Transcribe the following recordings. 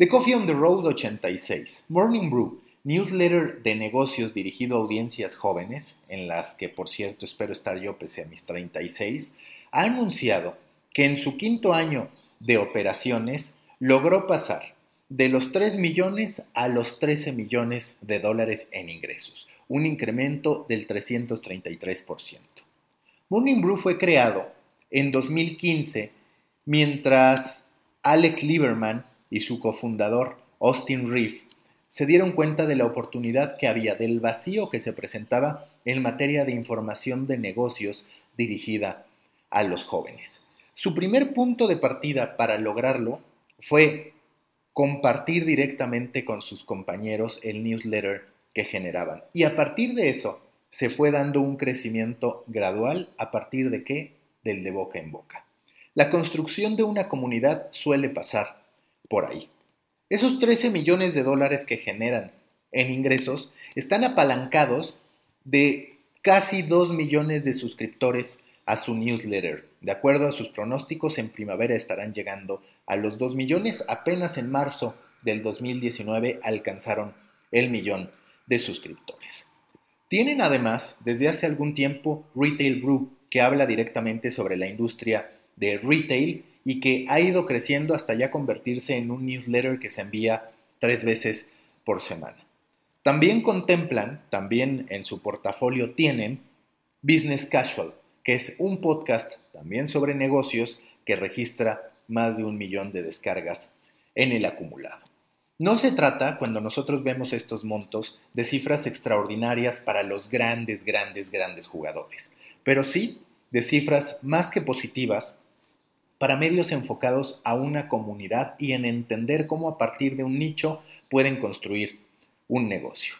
The Coffee on the Road 86, Morning Brew, newsletter de negocios dirigido a audiencias jóvenes, en las que por cierto espero estar yo pese a mis 36, ha anunciado que en su quinto año de operaciones logró pasar de los 3 millones a los 13 millones de dólares en ingresos, un incremento del 333%. Morning Brew fue creado en 2015 mientras Alex Lieberman y su cofundador Austin Reeve se dieron cuenta de la oportunidad que había del vacío que se presentaba en materia de información de negocios dirigida a los jóvenes. Su primer punto de partida para lograrlo fue compartir directamente con sus compañeros el newsletter que generaban. Y a partir de eso se fue dando un crecimiento gradual a partir de qué? Del de boca en boca. La construcción de una comunidad suele pasar por ahí. Esos 13 millones de dólares que generan en ingresos están apalancados de casi 2 millones de suscriptores a su newsletter. De acuerdo a sus pronósticos, en primavera estarán llegando a los 2 millones. Apenas en marzo del 2019 alcanzaron el millón de suscriptores. Tienen además desde hace algún tiempo Retail Group, que habla directamente sobre la industria de retail y que ha ido creciendo hasta ya convertirse en un newsletter que se envía tres veces por semana. También contemplan, también en su portafolio tienen Business Casual, que es un podcast también sobre negocios que registra más de un millón de descargas en el acumulado. No se trata, cuando nosotros vemos estos montos, de cifras extraordinarias para los grandes, grandes, grandes jugadores, pero sí de cifras más que positivas para medios enfocados a una comunidad y en entender cómo a partir de un nicho pueden construir un negocio.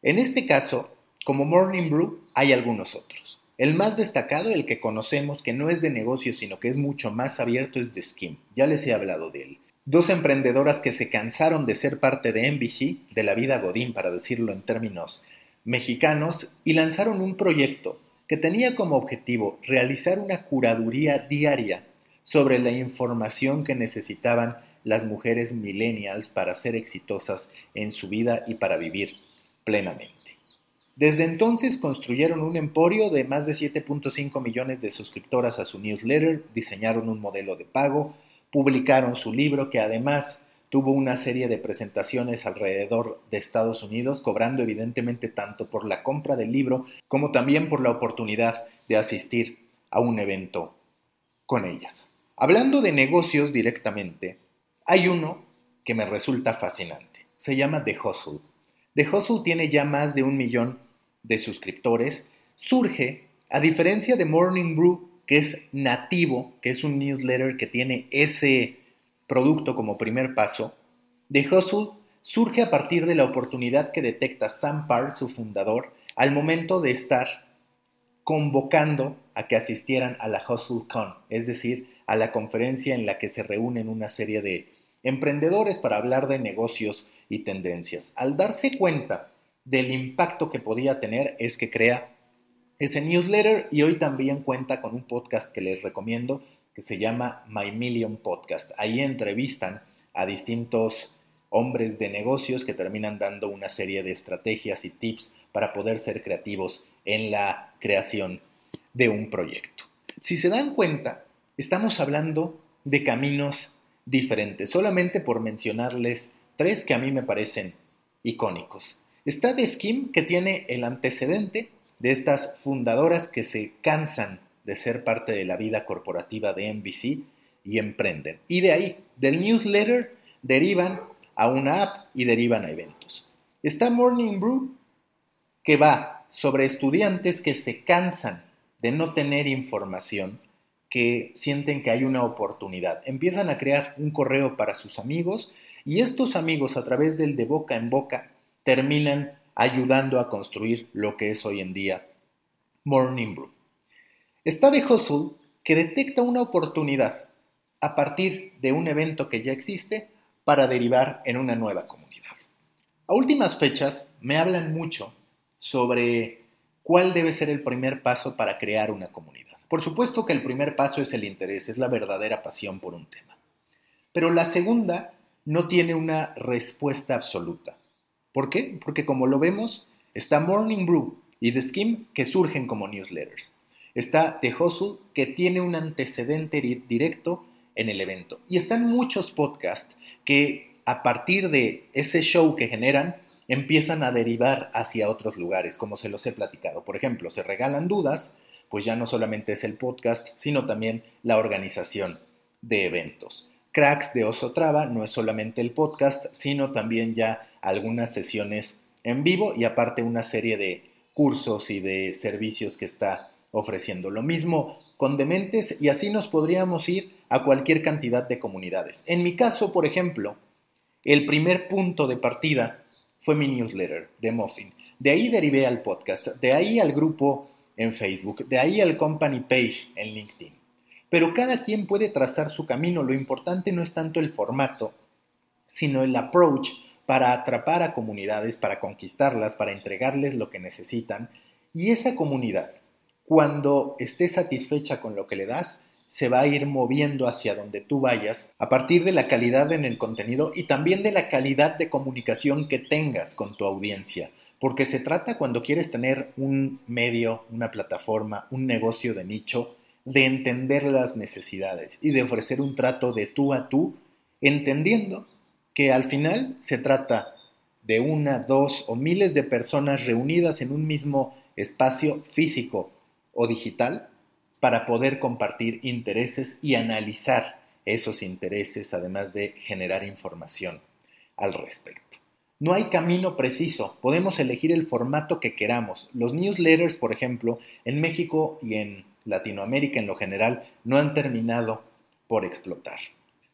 En este caso, como Morning Brew, hay algunos otros. El más destacado, el que conocemos, que no es de negocio, sino que es mucho más abierto, es de Skim. Ya les he hablado de él. Dos emprendedoras que se cansaron de ser parte de NBC, de la vida Godín, para decirlo en términos mexicanos, y lanzaron un proyecto que tenía como objetivo realizar una curaduría diaria sobre la información que necesitaban las mujeres millennials para ser exitosas en su vida y para vivir plenamente. Desde entonces construyeron un emporio de más de 7.5 millones de suscriptoras a su newsletter, diseñaron un modelo de pago, publicaron su libro que además tuvo una serie de presentaciones alrededor de Estados Unidos, cobrando evidentemente tanto por la compra del libro como también por la oportunidad de asistir a un evento con ellas. Hablando de negocios directamente, hay uno que me resulta fascinante. Se llama The Hustle. The Hustle tiene ya más de un millón de suscriptores. Surge, a diferencia de Morning Brew, que es nativo, que es un newsletter que tiene ese producto como primer paso, The Hustle surge a partir de la oportunidad que detecta Sam Parr, su fundador, al momento de estar convocando a que asistieran a la HustleCon, es decir, a la conferencia en la que se reúnen una serie de emprendedores para hablar de negocios y tendencias. Al darse cuenta del impacto que podía tener es que crea ese newsletter y hoy también cuenta con un podcast que les recomiendo que se llama My Million Podcast. Ahí entrevistan a distintos hombres de negocios que terminan dando una serie de estrategias y tips para poder ser creativos en la creación de un proyecto. Si se dan cuenta, Estamos hablando de caminos diferentes, solamente por mencionarles tres que a mí me parecen icónicos. Está The Skim, que tiene el antecedente de estas fundadoras que se cansan de ser parte de la vida corporativa de NBC y emprenden. Y de ahí, del newsletter, derivan a una app y derivan a eventos. Está Morning Brew, que va sobre estudiantes que se cansan de no tener información que sienten que hay una oportunidad. Empiezan a crear un correo para sus amigos y estos amigos a través del de boca en boca terminan ayudando a construir lo que es hoy en día Morning Brew. Está de Hustle que detecta una oportunidad a partir de un evento que ya existe para derivar en una nueva comunidad. A últimas fechas me hablan mucho sobre cuál debe ser el primer paso para crear una comunidad. Por supuesto que el primer paso es el interés, es la verdadera pasión por un tema. Pero la segunda no tiene una respuesta absoluta. ¿Por qué? Porque como lo vemos, está Morning Brew y The Skim que surgen como newsletters. Está The que tiene un antecedente directo en el evento. Y están muchos podcasts que a partir de ese show que generan empiezan a derivar hacia otros lugares, como se los he platicado. Por ejemplo, se regalan dudas, pues ya no solamente es el podcast, sino también la organización de eventos. Cracks de Oso Traba no es solamente el podcast, sino también ya algunas sesiones en vivo y aparte una serie de cursos y de servicios que está ofreciendo. Lo mismo con Dementes y así nos podríamos ir a cualquier cantidad de comunidades. En mi caso, por ejemplo, el primer punto de partida fue mi newsletter de Muffin. De ahí derivé al podcast, de ahí al grupo en Facebook, de ahí al company page en LinkedIn. Pero cada quien puede trazar su camino. Lo importante no es tanto el formato, sino el approach para atrapar a comunidades, para conquistarlas, para entregarles lo que necesitan. Y esa comunidad, cuando esté satisfecha con lo que le das, se va a ir moviendo hacia donde tú vayas a partir de la calidad en el contenido y también de la calidad de comunicación que tengas con tu audiencia. Porque se trata cuando quieres tener un medio, una plataforma, un negocio de nicho, de entender las necesidades y de ofrecer un trato de tú a tú, entendiendo que al final se trata de una, dos o miles de personas reunidas en un mismo espacio físico o digital para poder compartir intereses y analizar esos intereses, además de generar información al respecto. No hay camino preciso, podemos elegir el formato que queramos. Los newsletters, por ejemplo, en México y en Latinoamérica en lo general, no han terminado por explotar.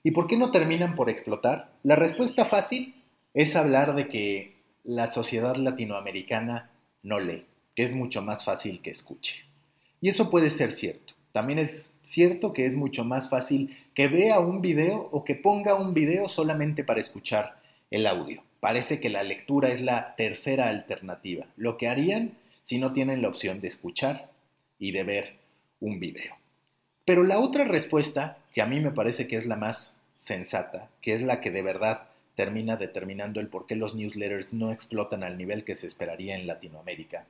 ¿Y por qué no terminan por explotar? La respuesta fácil es hablar de que la sociedad latinoamericana no lee, que es mucho más fácil que escuche. Y eso puede ser cierto. También es cierto que es mucho más fácil que vea un video o que ponga un video solamente para escuchar el audio. Parece que la lectura es la tercera alternativa, lo que harían si no tienen la opción de escuchar y de ver un video. Pero la otra respuesta, que a mí me parece que es la más sensata, que es la que de verdad termina determinando el por qué los newsletters no explotan al nivel que se esperaría en Latinoamérica,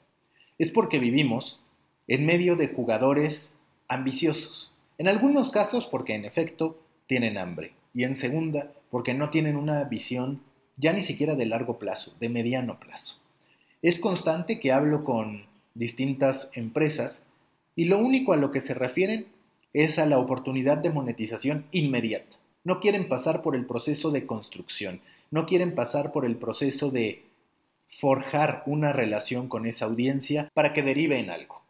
es porque vivimos en medio de jugadores ambiciosos. En algunos casos porque en efecto tienen hambre y en segunda porque no tienen una visión ya ni siquiera de largo plazo, de mediano plazo. Es constante que hablo con distintas empresas y lo único a lo que se refieren es a la oportunidad de monetización inmediata. No quieren pasar por el proceso de construcción, no quieren pasar por el proceso de forjar una relación con esa audiencia para que derive en algo.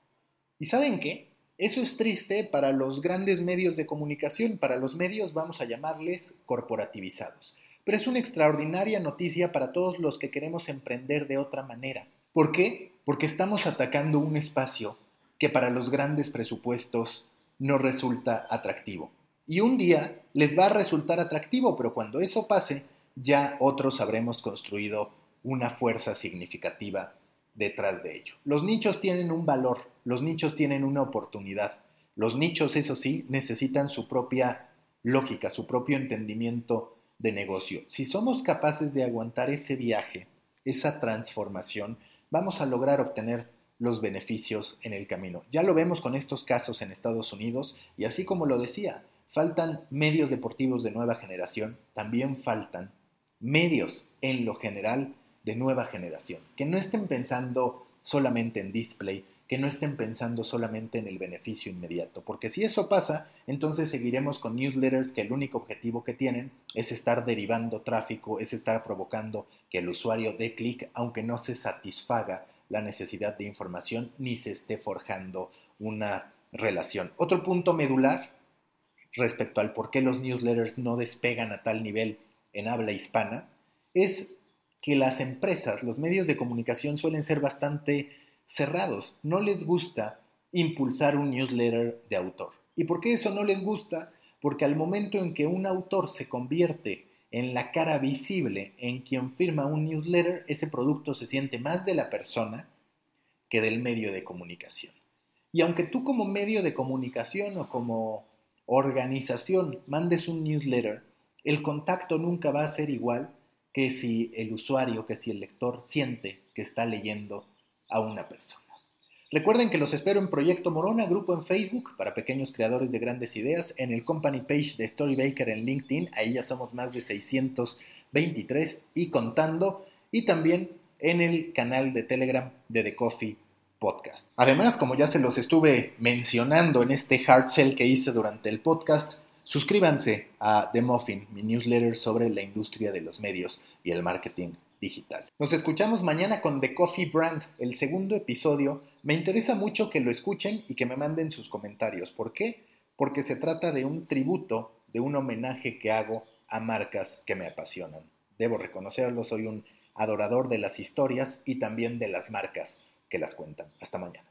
¿Y saben qué? Eso es triste para los grandes medios de comunicación, para los medios vamos a llamarles corporativizados. Pero es una extraordinaria noticia para todos los que queremos emprender de otra manera. ¿Por qué? Porque estamos atacando un espacio que para los grandes presupuestos no resulta atractivo. Y un día les va a resultar atractivo, pero cuando eso pase, ya otros habremos construido una fuerza significativa detrás de ello. Los nichos tienen un valor, los nichos tienen una oportunidad. Los nichos, eso sí, necesitan su propia lógica, su propio entendimiento de negocio. Si somos capaces de aguantar ese viaje, esa transformación, vamos a lograr obtener los beneficios en el camino. Ya lo vemos con estos casos en Estados Unidos y así como lo decía, faltan medios deportivos de nueva generación, también faltan medios en lo general de nueva generación, que no estén pensando solamente en display, que no estén pensando solamente en el beneficio inmediato, porque si eso pasa, entonces seguiremos con newsletters que el único objetivo que tienen es estar derivando tráfico, es estar provocando que el usuario dé clic, aunque no se satisfaga la necesidad de información ni se esté forjando una relación. Otro punto medular respecto al por qué los newsletters no despegan a tal nivel en habla hispana es que las empresas, los medios de comunicación suelen ser bastante cerrados. No les gusta impulsar un newsletter de autor. ¿Y por qué eso no les gusta? Porque al momento en que un autor se convierte en la cara visible en quien firma un newsletter, ese producto se siente más de la persona que del medio de comunicación. Y aunque tú como medio de comunicación o como organización mandes un newsletter, el contacto nunca va a ser igual que si el usuario, que si el lector siente que está leyendo a una persona. Recuerden que los espero en Proyecto Morona, grupo en Facebook para pequeños creadores de grandes ideas, en el company page de Storybaker en LinkedIn, ahí ya somos más de 623 y contando, y también en el canal de Telegram de The Coffee Podcast. Además, como ya se los estuve mencionando en este hard sell que hice durante el podcast, suscríbanse a The Muffin, mi newsletter sobre la industria de los medios y el marketing digital. Nos escuchamos mañana con The Coffee Brand, el segundo episodio. Me interesa mucho que lo escuchen y que me manden sus comentarios. ¿Por qué? Porque se trata de un tributo, de un homenaje que hago a marcas que me apasionan. Debo reconocerlo, soy un adorador de las historias y también de las marcas que las cuentan. Hasta mañana.